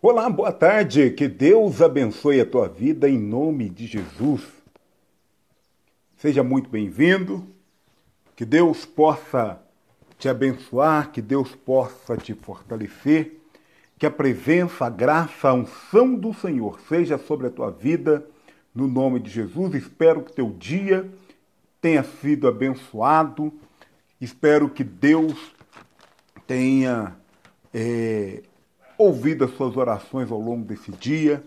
Olá, boa tarde. Que Deus abençoe a tua vida em nome de Jesus. Seja muito bem-vindo. Que Deus possa te abençoar, que Deus possa te fortalecer, que a presença, a graça, a unção do Senhor seja sobre a tua vida no nome de Jesus. Espero que teu dia tenha sido abençoado. Espero que Deus tenha é, ouvido as suas orações ao longo desse dia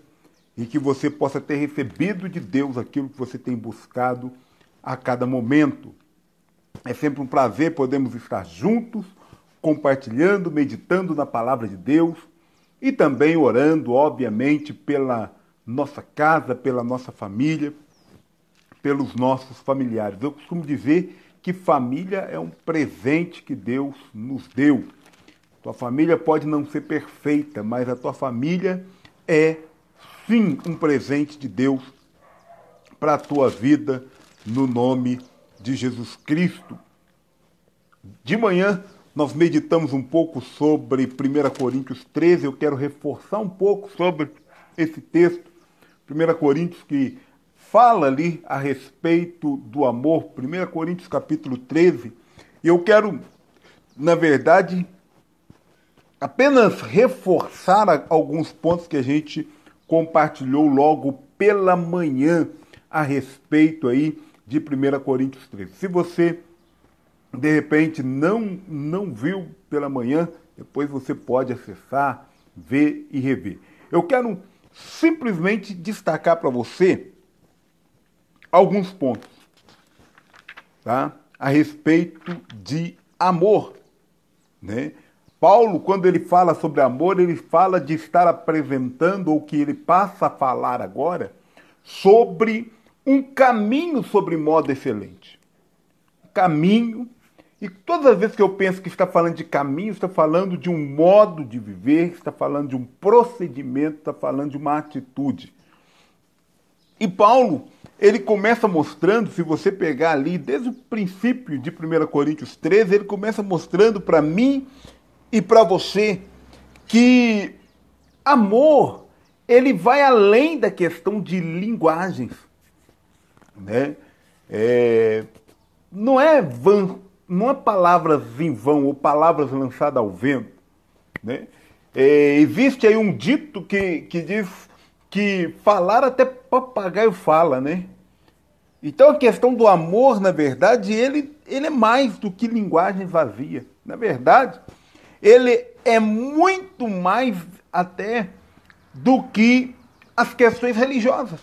e que você possa ter recebido de Deus aquilo que você tem buscado a cada momento. É sempre um prazer podermos estar juntos, compartilhando, meditando na palavra de Deus e também orando, obviamente, pela nossa casa, pela nossa família, pelos nossos familiares. Eu costumo dizer que família é um presente que Deus nos deu. Tua família pode não ser perfeita, mas a tua família é sim um presente de Deus para a tua vida, no nome de Jesus Cristo. De manhã nós meditamos um pouco sobre 1 Coríntios 13, eu quero reforçar um pouco sobre esse texto. 1 Coríntios que fala ali a respeito do amor, 1 Coríntios capítulo 13, e eu quero, na verdade, apenas reforçar alguns pontos que a gente compartilhou logo pela manhã a respeito aí de 1 Coríntios 13. Se você de repente não não viu pela manhã, depois você pode acessar, ver e rever. Eu quero simplesmente destacar para você alguns pontos, tá? A respeito de amor, né? Paulo, quando ele fala sobre amor, ele fala de estar apresentando, ou que ele passa a falar agora, sobre um caminho sobre modo excelente. Caminho. E todas as vezes que eu penso que está falando de caminho, está falando de um modo de viver, está falando de um procedimento, está falando de uma atitude. E Paulo, ele começa mostrando, se você pegar ali, desde o princípio de 1 Coríntios 13, ele começa mostrando para mim e para você que amor ele vai além da questão de linguagens, né? É, não é vã, não é palavras em vão ou palavras lançadas ao vento, né? É, existe aí um dito que, que diz que falar até papagaio fala, né? Então a questão do amor, na verdade, ele, ele é mais do que linguagem vazia. Na verdade, ele é muito mais até do que as questões religiosas.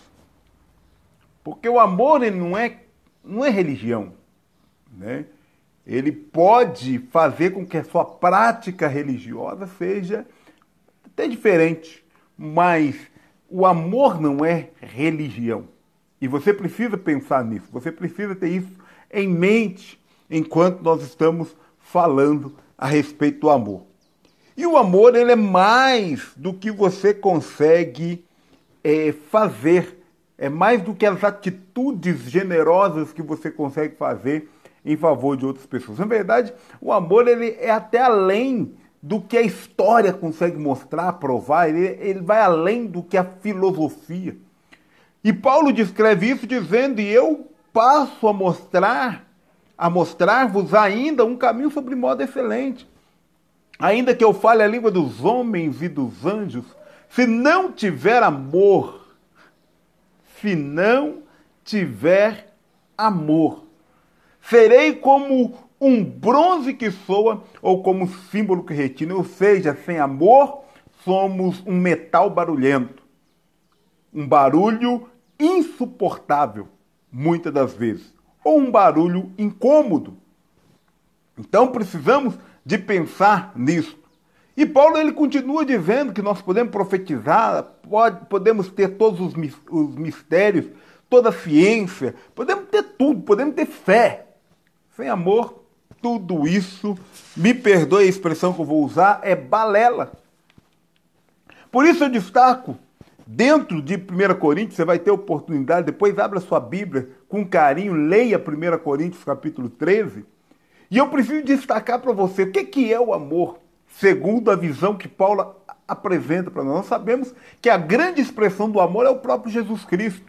Porque o amor ele não é, não é religião. Né? Ele pode fazer com que a sua prática religiosa seja até diferente, mas o amor não é religião. E você precisa pensar nisso, você precisa ter isso em mente enquanto nós estamos falando a respeito do amor. E o amor ele é mais do que você consegue é, fazer, é mais do que as atitudes generosas que você consegue fazer em favor de outras pessoas. Na verdade, o amor ele é até além do que a história consegue mostrar, provar, ele, ele vai além do que a filosofia. E Paulo descreve isso dizendo: "E eu passo a mostrar, a mostrar-vos ainda um caminho sobre modo excelente." ainda que eu fale a língua dos homens e dos anjos, se não tiver amor, se não tiver amor, serei como um bronze que soa ou como símbolo que retina, ou seja, sem amor, somos um metal barulhento, um barulho insuportável, muitas das vezes, ou um barulho incômodo. Então precisamos de pensar nisso. E Paulo ele continua dizendo que nós podemos profetizar, pode, podemos ter todos os, os mistérios, toda a ciência, podemos ter tudo, podemos ter fé. Sem amor, tudo isso, me perdoe a expressão que eu vou usar, é balela. Por isso eu destaco, dentro de 1 Coríntios, você vai ter oportunidade, depois abra sua Bíblia com carinho, leia 1 Coríntios capítulo 13, e eu preciso destacar para você o que, que é o amor, segundo a visão que Paulo apresenta para nós. Nós sabemos que a grande expressão do amor é o próprio Jesus Cristo.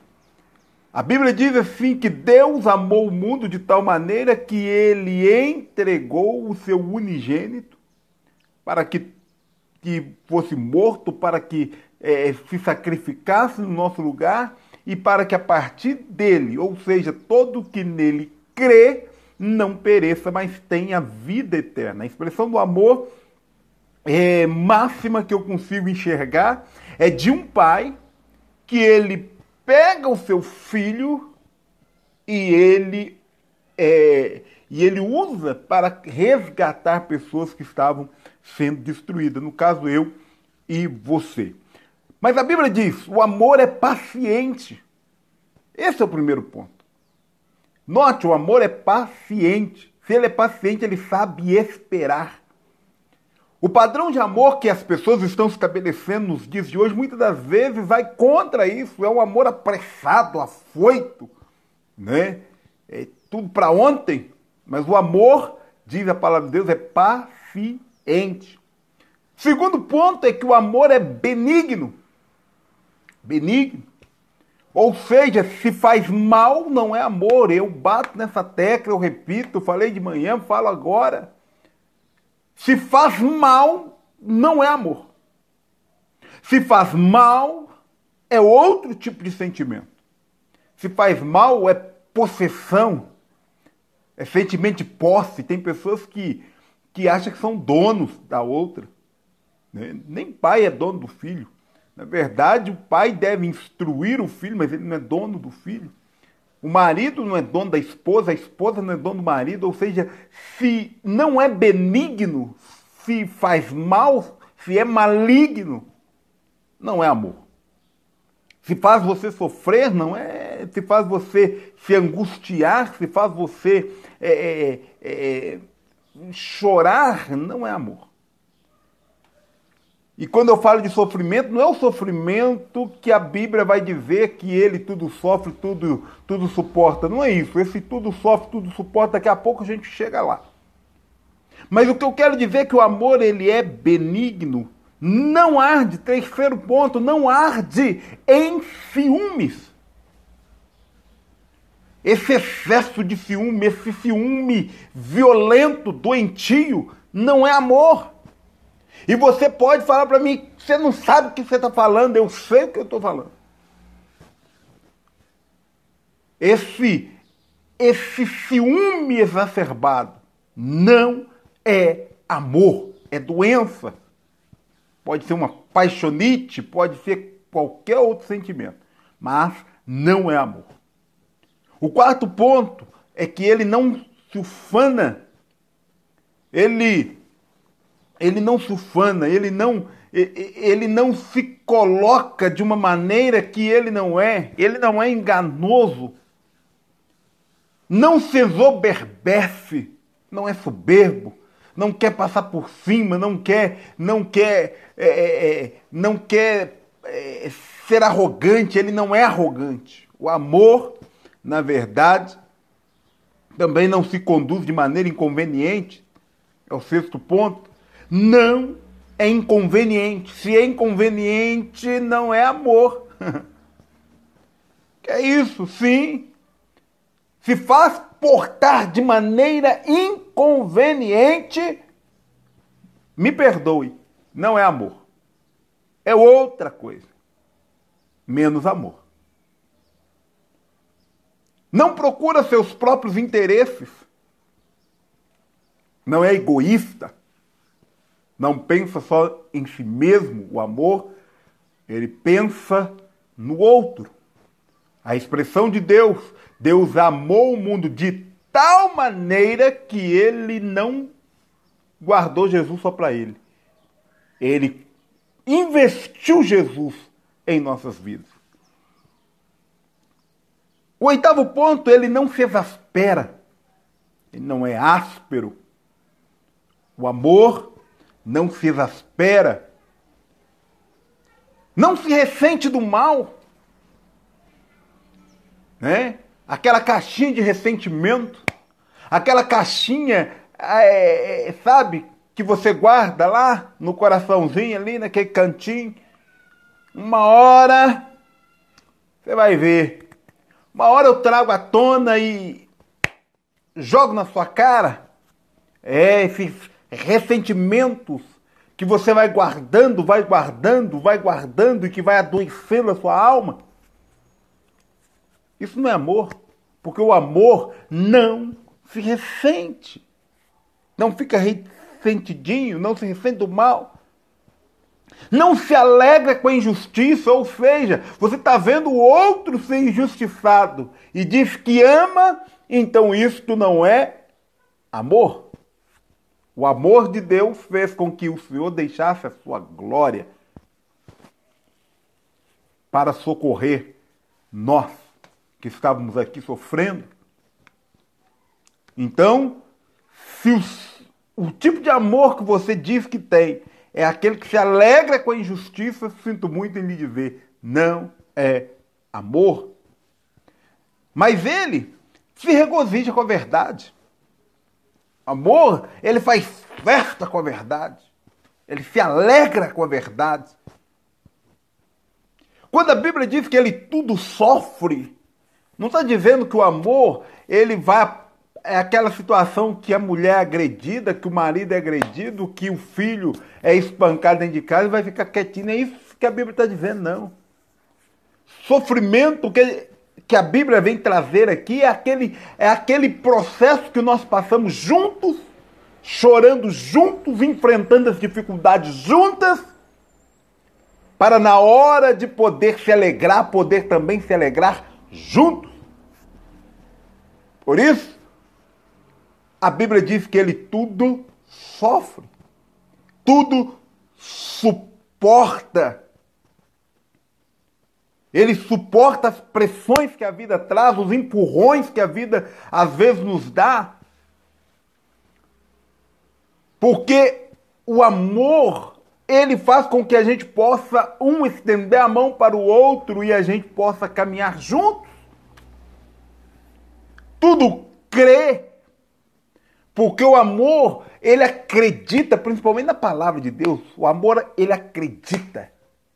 A Bíblia diz assim que Deus amou o mundo de tal maneira que ele entregou o seu unigênito para que, que fosse morto, para que é, se sacrificasse no nosso lugar e para que a partir dele, ou seja, todo que nele crê, não pereça, mas tenha vida eterna. A expressão do amor é, máxima que eu consigo enxergar é de um pai que ele pega o seu filho e ele é, e ele usa para resgatar pessoas que estavam sendo destruídas. No caso, eu e você. Mas a Bíblia diz: o amor é paciente. Esse é o primeiro ponto. Note, o amor é paciente. Se ele é paciente, ele sabe esperar. O padrão de amor que as pessoas estão estabelecendo nos dias de hoje, muitas das vezes, vai contra isso. É um amor apressado, afoito, né? É tudo para ontem. Mas o amor, diz a palavra de Deus, é paciente. Segundo ponto é que o amor é benigno benigno. Ou seja, se faz mal, não é amor. Eu bato nessa tecla, eu repito, falei de manhã, falo agora. Se faz mal, não é amor. Se faz mal, é outro tipo de sentimento. Se faz mal, é possessão, é sentimento de posse. Tem pessoas que, que acham que são donos da outra. Né? Nem pai é dono do filho. Na verdade, o pai deve instruir o filho, mas ele não é dono do filho. O marido não é dono da esposa, a esposa não é dono do marido. Ou seja, se não é benigno, se faz mal, se é maligno, não é amor. Se faz você sofrer, não é. Se faz você se angustiar, se faz você é, é, é, chorar, não é amor. E quando eu falo de sofrimento, não é o sofrimento que a Bíblia vai dizer que ele tudo sofre, tudo, tudo suporta. Não é isso. Esse tudo sofre, tudo suporta, daqui a pouco a gente chega lá. Mas o que eu quero dizer é que o amor ele é benigno, não arde, terceiro ponto, não arde em ciúmes. Esse excesso de ciúme, esse ciúme violento, doentio, não é amor. E você pode falar para mim, você não sabe o que você está falando, eu sei o que eu estou falando. Esse, esse ciúme exacerbado não é amor, é doença. Pode ser uma paixonite, pode ser qualquer outro sentimento, mas não é amor. O quarto ponto é que ele não se ufana, ele ele não se ufana, ele não, ele não se coloca de uma maneira que ele não é, ele não é enganoso, não se exoberbece, não é soberbo, não quer passar por cima, não quer, não quer, é, é, é não quer é, ser arrogante, ele não é arrogante. O amor, na verdade, também não se conduz de maneira inconveniente, é o sexto ponto não é inconveniente. Se é inconveniente, não é amor. que é isso? Sim. Se faz portar de maneira inconveniente, me perdoe, não é amor. É outra coisa. Menos amor. Não procura seus próprios interesses. Não é egoísta não pensa só em si mesmo, o amor, ele pensa no outro. A expressão de Deus, Deus amou o mundo de tal maneira que ele não guardou Jesus só para ele. Ele investiu Jesus em nossas vidas. O oitavo ponto, ele não se exaspera. Ele não é áspero. O amor não se exaspera, não se ressente do mal, né? Aquela caixinha de ressentimento, aquela caixinha, é, é, sabe, que você guarda lá no coraçãozinho, ali naquele cantinho. Uma hora você vai ver. Uma hora eu trago à tona e jogo na sua cara. É, esses ressentimentos que você vai guardando, vai guardando, vai guardando e que vai adoecendo a sua alma. Isso não é amor, porque o amor não se ressente. Não fica ressentidinho, não se ressente do mal. Não se alegra com a injustiça, ou seja, você está vendo o outro ser injustiçado e diz que ama, então isto não é amor. O amor de Deus fez com que o Senhor deixasse a sua glória para socorrer nós que estávamos aqui sofrendo. Então, se os, o tipo de amor que você diz que tem é aquele que se alegra com a injustiça, sinto muito em lhe dizer, não é amor. Mas ele se regozija com a verdade. Amor, ele faz festa com a verdade. Ele se alegra com a verdade. Quando a Bíblia diz que ele tudo sofre, não está dizendo que o amor ele vai é aquela situação que a mulher é agredida, que o marido é agredido, que o filho é espancado dentro de casa e vai ficar quietinho. É isso que a Bíblia está dizendo, não. Sofrimento que, que a Bíblia vem trazer aqui é aquele, é aquele processo que nós passamos juntos, chorando juntos, enfrentando as dificuldades juntas, para na hora de poder se alegrar, poder também se alegrar juntos. Por isso, a Bíblia diz que ele tudo sofre, tudo suporta. Ele suporta as pressões que a vida traz, os empurrões que a vida às vezes nos dá. Porque o amor, ele faz com que a gente possa um estender a mão para o outro e a gente possa caminhar juntos. Tudo crê porque o amor, ele acredita, principalmente na palavra de Deus. O amor, ele acredita.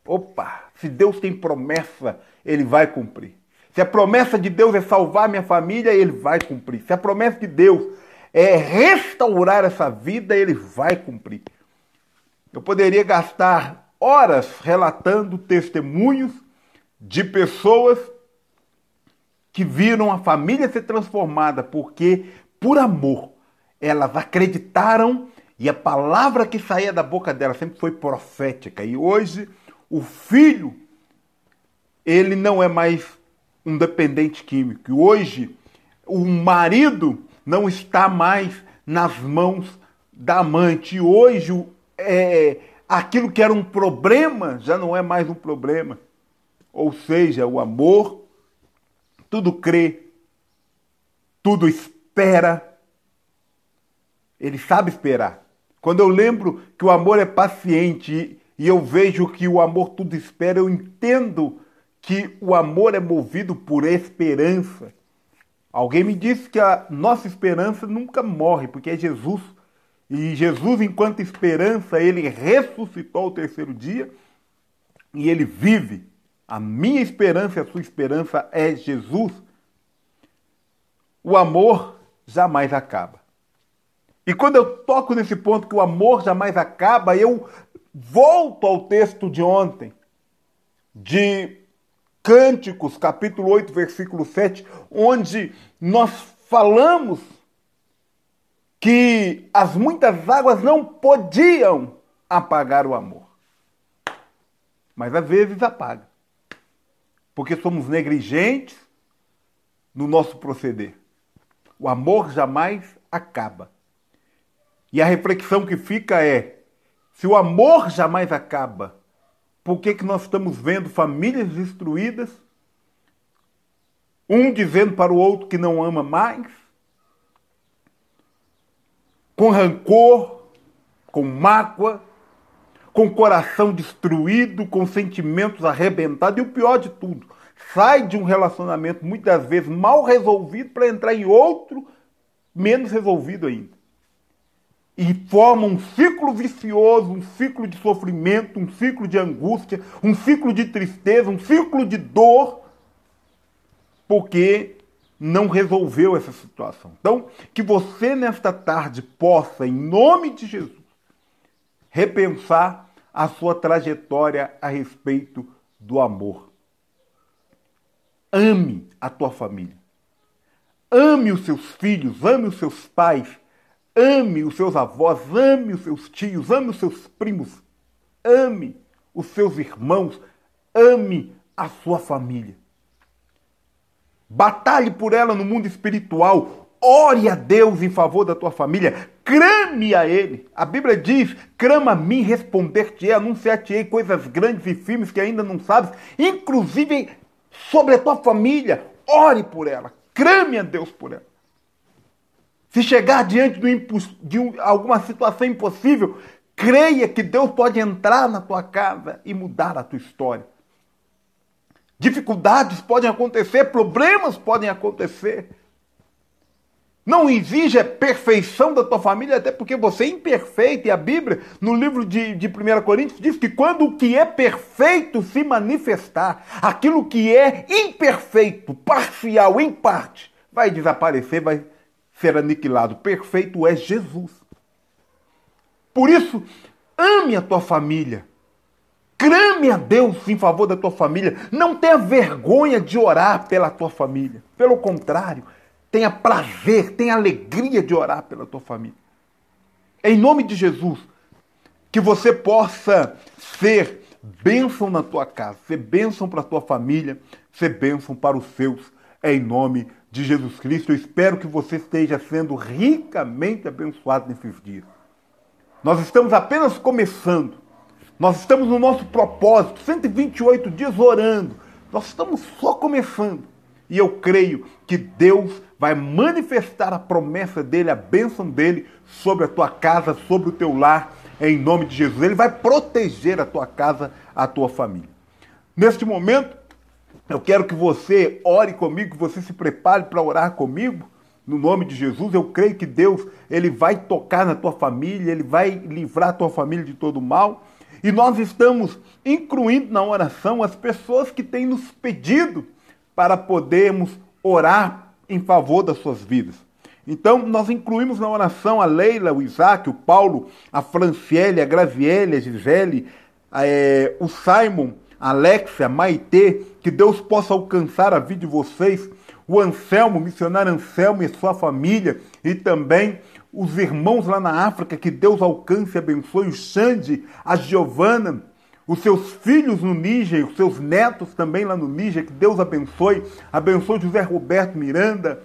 Opa, se Deus tem promessa, ele vai cumprir. Se a promessa de Deus é salvar minha família, ele vai cumprir. Se a promessa de Deus é restaurar essa vida, ele vai cumprir. Eu poderia gastar horas relatando testemunhos de pessoas que viram a família ser transformada porque, por amor, elas acreditaram e a palavra que saía da boca dela sempre foi profética. E hoje o filho ele não é mais um dependente químico. E hoje o marido não está mais nas mãos da amante. E hoje é, aquilo que era um problema já não é mais um problema. Ou seja, o amor tudo crê, tudo espera, ele sabe esperar. Quando eu lembro que o amor é paciente e eu vejo que o amor tudo espera, eu entendo que o amor é movido por esperança. Alguém me disse que a nossa esperança nunca morre, porque é Jesus. E Jesus, enquanto esperança, ele ressuscitou ao terceiro dia e ele vive. A minha esperança a sua esperança é Jesus. O amor jamais acaba. E quando eu toco nesse ponto que o amor jamais acaba, eu volto ao texto de ontem, de Cânticos, capítulo 8, versículo 7, onde nós falamos que as muitas águas não podiam apagar o amor. Mas às vezes apaga. Porque somos negligentes no nosso proceder. O amor jamais acaba. E a reflexão que fica é: se o amor jamais acaba, por que, que nós estamos vendo famílias destruídas? Um dizendo para o outro que não ama mais, com rancor, com mágoa, com coração destruído, com sentimentos arrebentados, e o pior de tudo, sai de um relacionamento muitas vezes mal resolvido para entrar em outro menos resolvido ainda. E forma um ciclo vicioso, um ciclo de sofrimento, um ciclo de angústia, um ciclo de tristeza, um ciclo de dor, porque não resolveu essa situação. Então, que você nesta tarde possa, em nome de Jesus, repensar a sua trajetória a respeito do amor. Ame a tua família. Ame os seus filhos, ame os seus pais, ame os seus avós, ame os seus tios, ame os seus primos, ame os seus irmãos, ame a sua família. Batalhe por ela no mundo espiritual. Ore a Deus em favor da tua família. Crame a Ele. A Bíblia diz: crama a mim, responder-te-ei, anunciar-te-ei coisas grandes e firmes que ainda não sabes, inclusive sobre a tua família. Ore por ela. Crame a Deus por ela. Se chegar diante de alguma situação impossível, creia que Deus pode entrar na tua casa e mudar a tua história. Dificuldades podem acontecer, problemas podem acontecer. Não exige a perfeição da tua família, até porque você é imperfeito. E a Bíblia, no livro de, de 1 Coríntios, diz que quando o que é perfeito se manifestar, aquilo que é imperfeito, parcial, em parte, vai desaparecer, vai ser aniquilado. Perfeito é Jesus. Por isso, ame a tua família. Crame a Deus em favor da tua família. Não tenha vergonha de orar pela tua família. Pelo contrário, tenha prazer, tenha alegria de orar pela tua família. Em nome de Jesus, que você possa ser bênção na tua casa, ser bênção para a tua família, ser bênção para os seus. Em nome de Jesus Cristo, eu espero que você esteja sendo ricamente abençoado nesses dias. Nós estamos apenas começando nós estamos no nosso propósito, 128 dias orando. Nós estamos só começando. E eu creio que Deus vai manifestar a promessa dele, a bênção dele sobre a tua casa, sobre o teu lar, em nome de Jesus. Ele vai proteger a tua casa, a tua família. Neste momento, eu quero que você ore comigo, que você se prepare para orar comigo. No nome de Jesus, eu creio que Deus ele vai tocar na tua família, ele vai livrar a tua família de todo mal. E nós estamos incluindo na oração as pessoas que têm nos pedido para podermos orar em favor das suas vidas. Então, nós incluímos na oração a Leila, o Isaac, o Paulo, a Franciele, a Graziele, a Gisele, é, o Simon, a Alexia, a Maitê, que Deus possa alcançar a vida de vocês, o Anselmo, o missionário Anselmo e sua família, e também os irmãos lá na África, que Deus alcance e abençoe, o Xande, a Giovana, os seus filhos no Níger, os seus netos também lá no Níger, que Deus abençoe, abençoe José Roberto Miranda,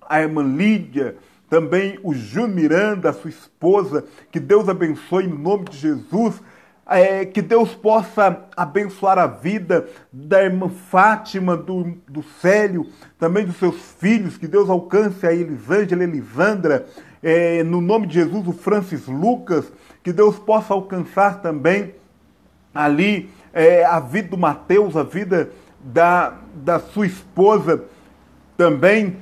a irmã Lídia, também o Júnior Miranda, a sua esposa, que Deus abençoe no nome de Jesus, é, que Deus possa abençoar a vida da irmã Fátima, do, do Célio, também dos seus filhos, que Deus alcance a Elisângela, Elisandra, é, no nome de Jesus, o Francis Lucas, que Deus possa alcançar também ali é, a vida do Mateus, a vida da, da sua esposa também,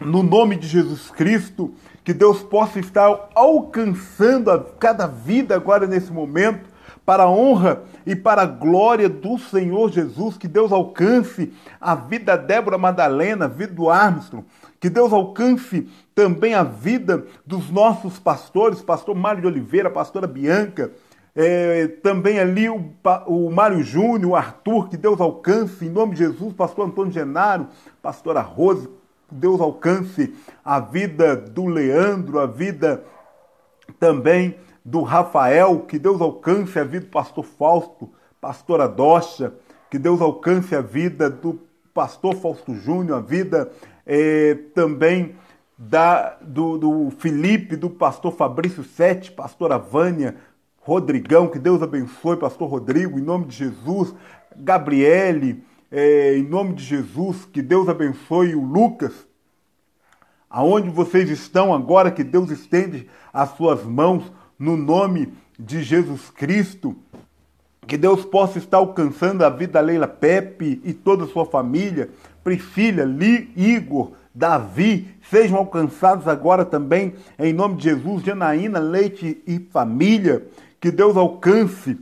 no nome de Jesus Cristo, que Deus possa estar alcançando a cada vida agora nesse momento, para a honra e para a glória do Senhor Jesus, que Deus alcance a vida da Débora Madalena, a vida do Armstrong, que Deus alcance também a vida dos nossos pastores, pastor Mário de Oliveira, pastora Bianca, é, também ali o, o Mário Júnior, o Arthur, que Deus alcance, em nome de Jesus, pastor Antônio Genaro, pastora Rose, Deus alcance a vida do Leandro, a vida também do Rafael, que Deus alcance a vida do pastor Fausto, pastora Docha, que Deus alcance a vida do pastor Fausto Júnior, a vida é, também da, do, do Felipe, do pastor Fabrício Sete, pastora Vânia, Rodrigão, que Deus abençoe, pastor Rodrigo, em nome de Jesus, Gabriele, é, em nome de Jesus, que Deus abençoe o Lucas, aonde vocês estão agora, que Deus estende as suas mãos no nome de Jesus Cristo, que Deus possa estar alcançando a vida da Leila Pepe e toda a sua família, Priscila, Li, Igor, Davi, sejam alcançados agora também, em nome de Jesus, Janaína, Leite e família. Que Deus alcance,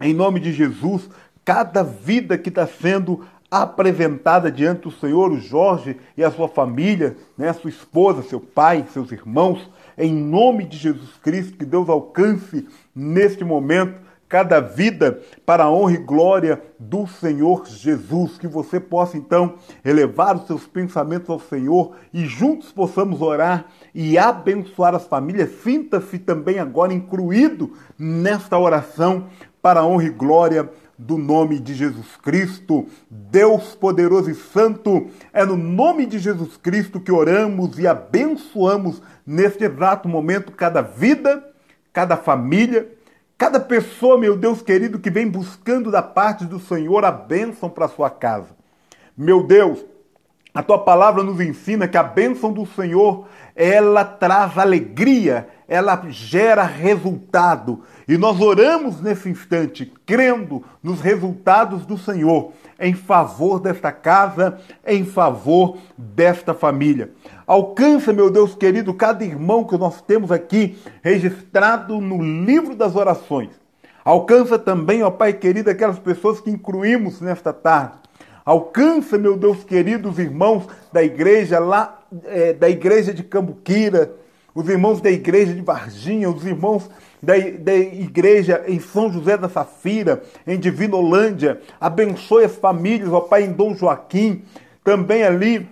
em nome de Jesus, cada vida que está sendo apresentada diante do Senhor, o Jorge e a sua família, né, sua esposa, seu pai, seus irmãos, em nome de Jesus Cristo, que Deus alcance neste momento cada vida para a honra e glória do Senhor Jesus. Que você possa então elevar os seus pensamentos ao Senhor e juntos possamos orar e abençoar as famílias. Sinta-se também agora incluído nesta oração para a honra e glória do nome de Jesus Cristo, Deus poderoso e santo, é no nome de Jesus Cristo que oramos e abençoamos neste exato momento cada vida, cada família, cada pessoa, meu Deus querido, que vem buscando da parte do Senhor a bênção para sua casa. Meu Deus, a tua palavra nos ensina que a bênção do Senhor, ela traz alegria, ela gera resultado. E nós oramos nesse instante, crendo nos resultados do Senhor, em favor desta casa, em favor desta família. Alcança, meu Deus querido, cada irmão que nós temos aqui registrado no livro das orações. Alcança também, ó Pai querido, aquelas pessoas que incluímos nesta tarde. Alcança, meu Deus querido, os irmãos da igreja lá, é, da igreja de Cambuquira, os irmãos da igreja de Varginha, os irmãos da, da igreja em São José da Safira, em Divinolândia. Abençoe as famílias, ó Pai, em Dom Joaquim. Também ali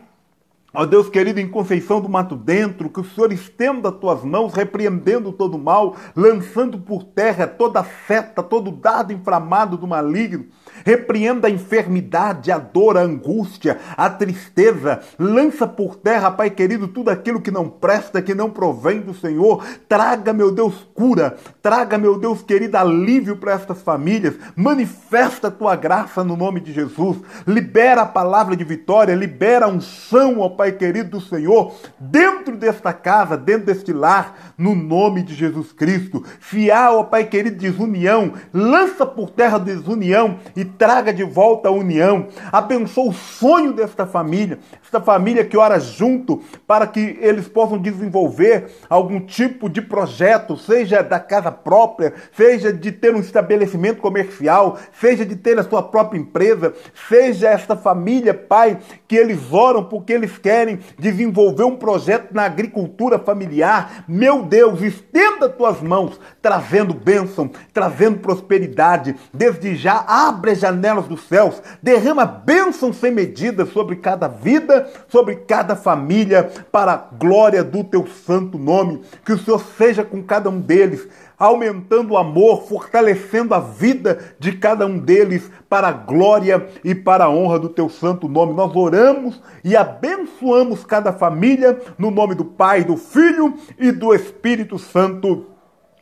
Ó Deus querido, em Conceição do Mato Dentro, que o Senhor estenda as tuas mãos, repreendendo todo o mal, lançando por terra toda seta, todo dado inflamado do maligno, Repreenda a enfermidade, a dor, a angústia, a tristeza. Lança por terra, Pai querido, tudo aquilo que não presta, que não provém do Senhor. Traga, meu Deus, cura. Traga, meu Deus querido, alívio para estas famílias. Manifesta a tua graça no nome de Jesus. Libera a palavra de vitória, libera a unção, ó Pai querido do Senhor, dentro desta casa, dentro deste lar, no nome de Jesus Cristo. Fiar, ó Pai querido, desunião. Lança por terra desunião e traga de volta a união. Abençoa o sonho desta família, esta família que ora junto para que eles possam desenvolver algum tipo de projeto, seja da casa própria, seja de ter um estabelecimento comercial, seja de ter a sua própria empresa, seja esta família, Pai, que eles oram porque eles querem desenvolver um projeto na agricultura familiar. Meu Deus, estenda tuas mãos, trazendo bênção, trazendo prosperidade. Desde já, abre as janelas dos céus, derrama bênção sem medida sobre cada vida, sobre cada família, para a glória do teu santo nome. Que o Senhor seja com cada um deles, aumentando o amor, fortalecendo a vida de cada um deles para a glória e para a honra do teu santo nome. Nós oramos e abençoamos cada família no nome do Pai, do Filho e do Espírito Santo.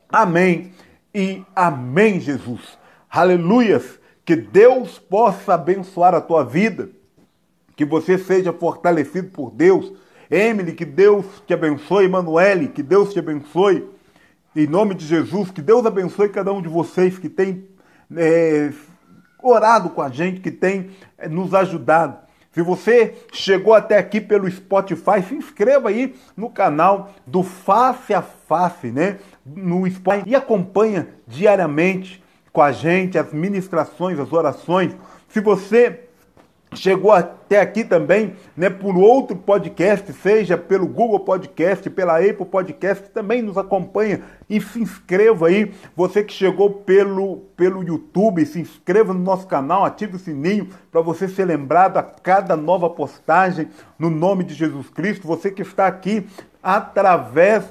Amém e amém, Jesus. Aleluias. Que Deus possa abençoar a tua vida, que você seja fortalecido por Deus. Emily, que Deus te abençoe. Emanuele, que Deus te abençoe. Em nome de Jesus, que Deus abençoe cada um de vocês que tem é, orado com a gente, que tem é, nos ajudado. Se você chegou até aqui pelo Spotify, se inscreva aí no canal do Face a Face, né? No Spotify e acompanha diariamente com a gente, as ministrações, as orações. Se você chegou até aqui também, né, por outro podcast, seja pelo Google Podcast, pela Apple Podcast, também nos acompanha e se inscreva aí. Você que chegou pelo, pelo YouTube, se inscreva no nosso canal, ative o sininho para você ser lembrado a cada nova postagem no nome de Jesus Cristo. Você que está aqui através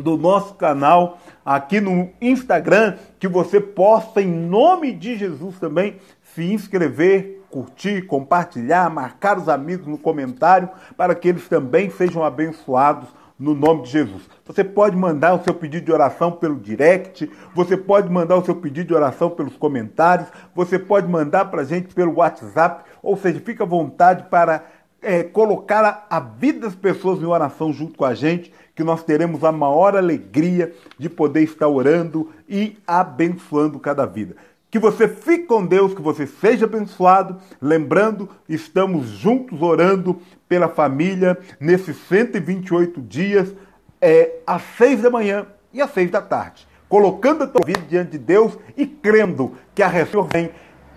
do nosso canal aqui no Instagram, que você possa, em nome de Jesus também, se inscrever, curtir, compartilhar, marcar os amigos no comentário, para que eles também sejam abençoados no nome de Jesus. Você pode mandar o seu pedido de oração pelo direct, você pode mandar o seu pedido de oração pelos comentários, você pode mandar para a gente pelo WhatsApp, ou seja, fica à vontade para é, colocar a, a vida das pessoas em oração junto com a gente, que nós teremos a maior alegria de poder estar orando e abençoando cada vida. Que você fique com Deus, que você seja abençoado. Lembrando, estamos juntos orando pela família nesses 128 dias, é, às seis da manhã e às seis da tarde. Colocando a tua vida diante de Deus e crendo que a resposta vem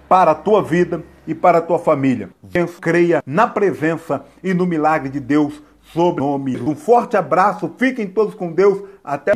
para a tua vida e para a tua família. Deus creia na presença e no milagre de Deus sobre o nome. Um forte abraço, fiquem todos com Deus. Até.